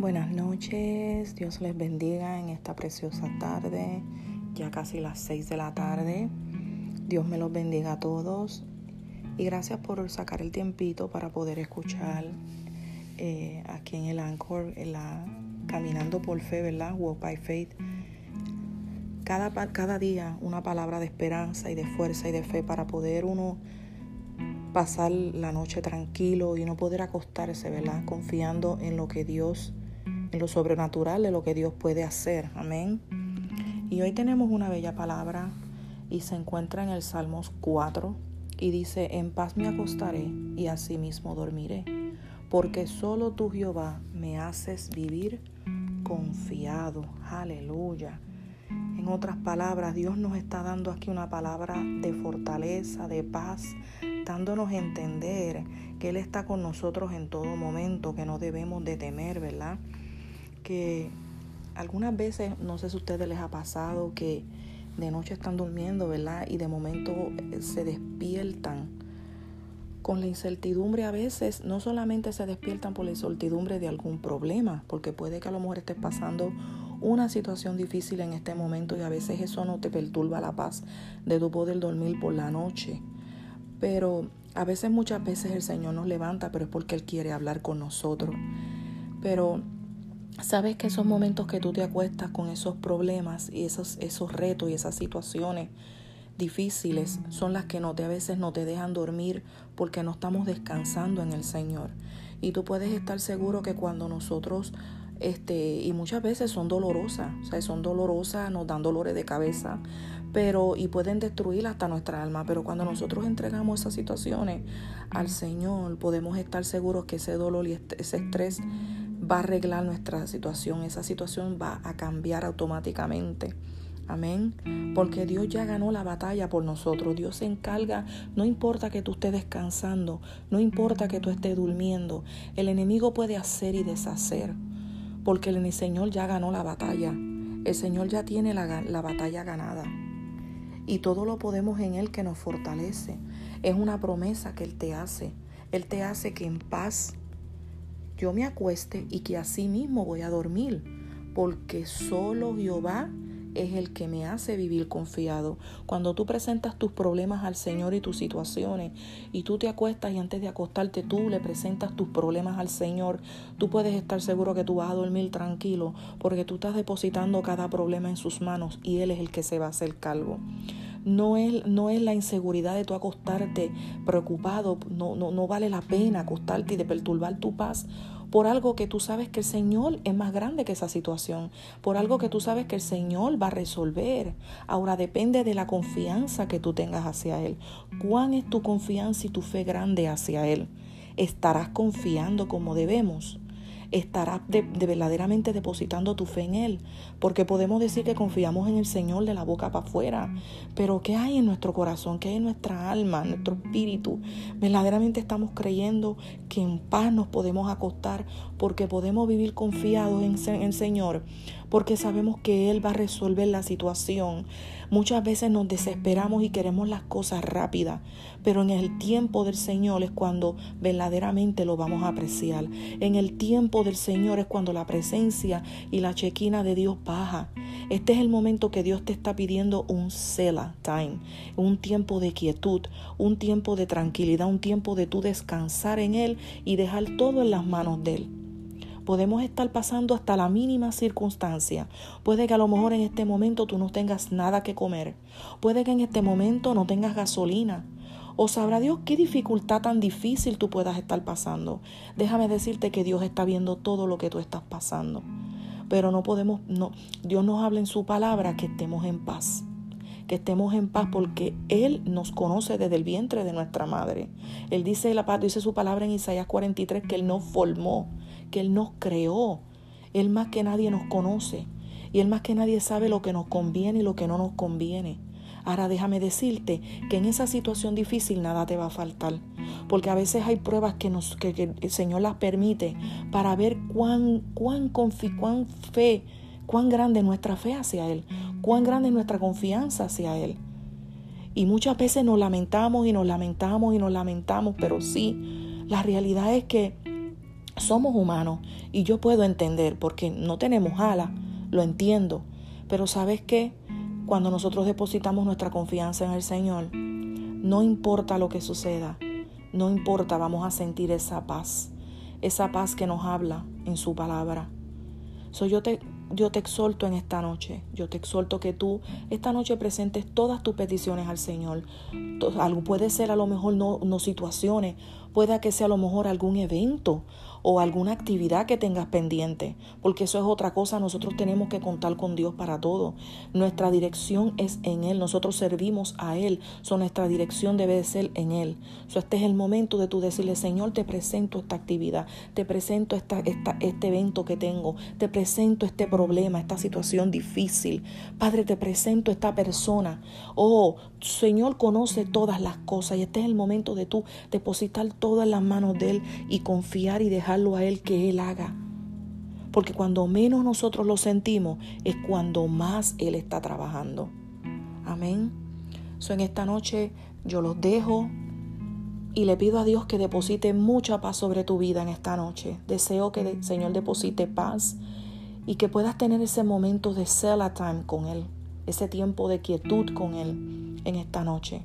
Buenas noches, Dios les bendiga en esta preciosa tarde, ya casi las 6 de la tarde. Dios me los bendiga a todos y gracias por sacar el tiempito para poder escuchar eh, aquí en el Anchor, en la, Caminando por Fe, ¿verdad? Walk by Faith. Cada, cada día una palabra de esperanza y de fuerza y de fe para poder uno pasar la noche tranquilo y no poder acostarse, ¿verdad? Confiando en lo que Dios lo sobrenatural de lo que Dios puede hacer. Amén. Y hoy tenemos una bella palabra y se encuentra en el Salmos 4 y dice, en paz me acostaré y asimismo dormiré, porque solo tú Jehová me haces vivir confiado. Aleluya. En otras palabras, Dios nos está dando aquí una palabra de fortaleza, de paz, dándonos a entender que Él está con nosotros en todo momento, que no debemos de temer, ¿verdad? Que algunas veces, no sé si a ustedes les ha pasado que de noche están durmiendo, ¿verdad? Y de momento eh, se despiertan con la incertidumbre a veces, no solamente se despiertan por la incertidumbre de algún problema, porque puede que a lo mejor estés pasando una situación difícil en este momento y a veces eso no te perturba la paz de tu poder dormir por la noche. Pero a veces, muchas veces el Señor nos levanta, pero es porque Él quiere hablar con nosotros. Pero Sabes que esos momentos que tú te acuestas con esos problemas y esos, esos retos y esas situaciones difíciles son las que no te, a veces no te dejan dormir porque no estamos descansando en el Señor. Y tú puedes estar seguro que cuando nosotros, este, y muchas veces son dolorosas, o sea, son dolorosas, nos dan dolores de cabeza, pero y pueden destruir hasta nuestra alma, pero cuando nosotros entregamos esas situaciones al Señor, podemos estar seguros que ese dolor y ese estrés va a arreglar nuestra situación, esa situación va a cambiar automáticamente. Amén. Porque Dios ya ganó la batalla por nosotros. Dios se encarga, no importa que tú estés descansando, no importa que tú estés durmiendo. El enemigo puede hacer y deshacer. Porque el Señor ya ganó la batalla. El Señor ya tiene la, la batalla ganada. Y todo lo podemos en Él que nos fortalece. Es una promesa que Él te hace. Él te hace que en paz yo me acueste y que así mismo voy a dormir, porque solo Jehová es el que me hace vivir confiado. Cuando tú presentas tus problemas al Señor y tus situaciones y tú te acuestas y antes de acostarte tú le presentas tus problemas al Señor, tú puedes estar seguro que tú vas a dormir tranquilo porque tú estás depositando cada problema en sus manos y Él es el que se va a hacer cargo. No es, no es la inseguridad de tú acostarte preocupado, no, no, no vale la pena acostarte y de perturbar tu paz por algo que tú sabes que el Señor es más grande que esa situación, por algo que tú sabes que el Señor va a resolver. Ahora depende de la confianza que tú tengas hacia Él. ¿Cuán es tu confianza y tu fe grande hacia Él? ¿Estarás confiando como debemos? Estarás de, verdaderamente depositando tu fe en Él. Porque podemos decir que confiamos en el Señor de la boca para afuera. Pero ¿qué hay en nuestro corazón? ¿Qué hay en nuestra alma, en nuestro espíritu? Verdaderamente estamos creyendo que en paz nos podemos acostar porque podemos vivir confiados en el Señor. Porque sabemos que Él va a resolver la situación. Muchas veces nos desesperamos y queremos las cosas rápidas, pero en el tiempo del Señor es cuando verdaderamente lo vamos a apreciar. En el tiempo del Señor es cuando la presencia y la chequina de Dios baja. Este es el momento que Dios te está pidiendo un Sela time, un tiempo de quietud, un tiempo de tranquilidad, un tiempo de tú descansar en Él y dejar todo en las manos de Él podemos estar pasando hasta la mínima circunstancia. Puede que a lo mejor en este momento tú no tengas nada que comer. Puede que en este momento no tengas gasolina. O sabrá Dios qué dificultad tan difícil tú puedas estar pasando. Déjame decirte que Dios está viendo todo lo que tú estás pasando. Pero no podemos, no, Dios nos habla en su palabra que estemos en paz que estemos en paz porque Él nos conoce desde el vientre de nuestra madre. Él dice, la, dice su palabra en Isaías 43 que Él nos formó, que Él nos creó. Él más que nadie nos conoce y Él más que nadie sabe lo que nos conviene y lo que no nos conviene. Ahora déjame decirte que en esa situación difícil nada te va a faltar, porque a veces hay pruebas que, nos, que, el Señor las permite para ver cuán, cuán, confi, cuán fe cuán grande es nuestra fe hacia Él, cuán grande es nuestra confianza hacia Él. Y muchas veces nos lamentamos y nos lamentamos y nos lamentamos, pero sí, la realidad es que somos humanos y yo puedo entender porque no tenemos alas, lo entiendo. Pero sabes qué? Cuando nosotros depositamos nuestra confianza en el Señor, no importa lo que suceda, no importa, vamos a sentir esa paz, esa paz que nos habla en su palabra. So, yo te yo te exhorto en esta noche, yo te exhorto que tú esta noche presentes todas tus peticiones al Señor. Algo puede ser a lo mejor no, no situaciones, pueda que sea a lo mejor algún evento o alguna actividad que tengas pendiente, porque eso es otra cosa, nosotros tenemos que contar con Dios para todo. Nuestra dirección es en Él, nosotros servimos a Él, so nuestra dirección debe de ser en Él. So este es el momento de tú decirle, Señor, te presento esta actividad, te presento esta, esta, este evento que tengo, te presento este problema, esta situación difícil. Padre, te presento esta persona. Oh, Señor conoce todas las cosas y este es el momento de tú depositar todo en las manos de Él y confiar y dejarlo a Él que Él haga. Porque cuando menos nosotros lo sentimos es cuando más Él está trabajando. Amén. So, en esta noche yo los dejo y le pido a Dios que deposite mucha paz sobre tu vida en esta noche. Deseo que el Señor deposite paz y que puedas tener ese momento de Sela time con Él, ese tiempo de quietud con Él en esta noche.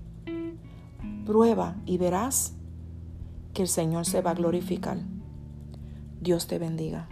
Prueba y verás que el Señor se va a glorificar. Dios te bendiga.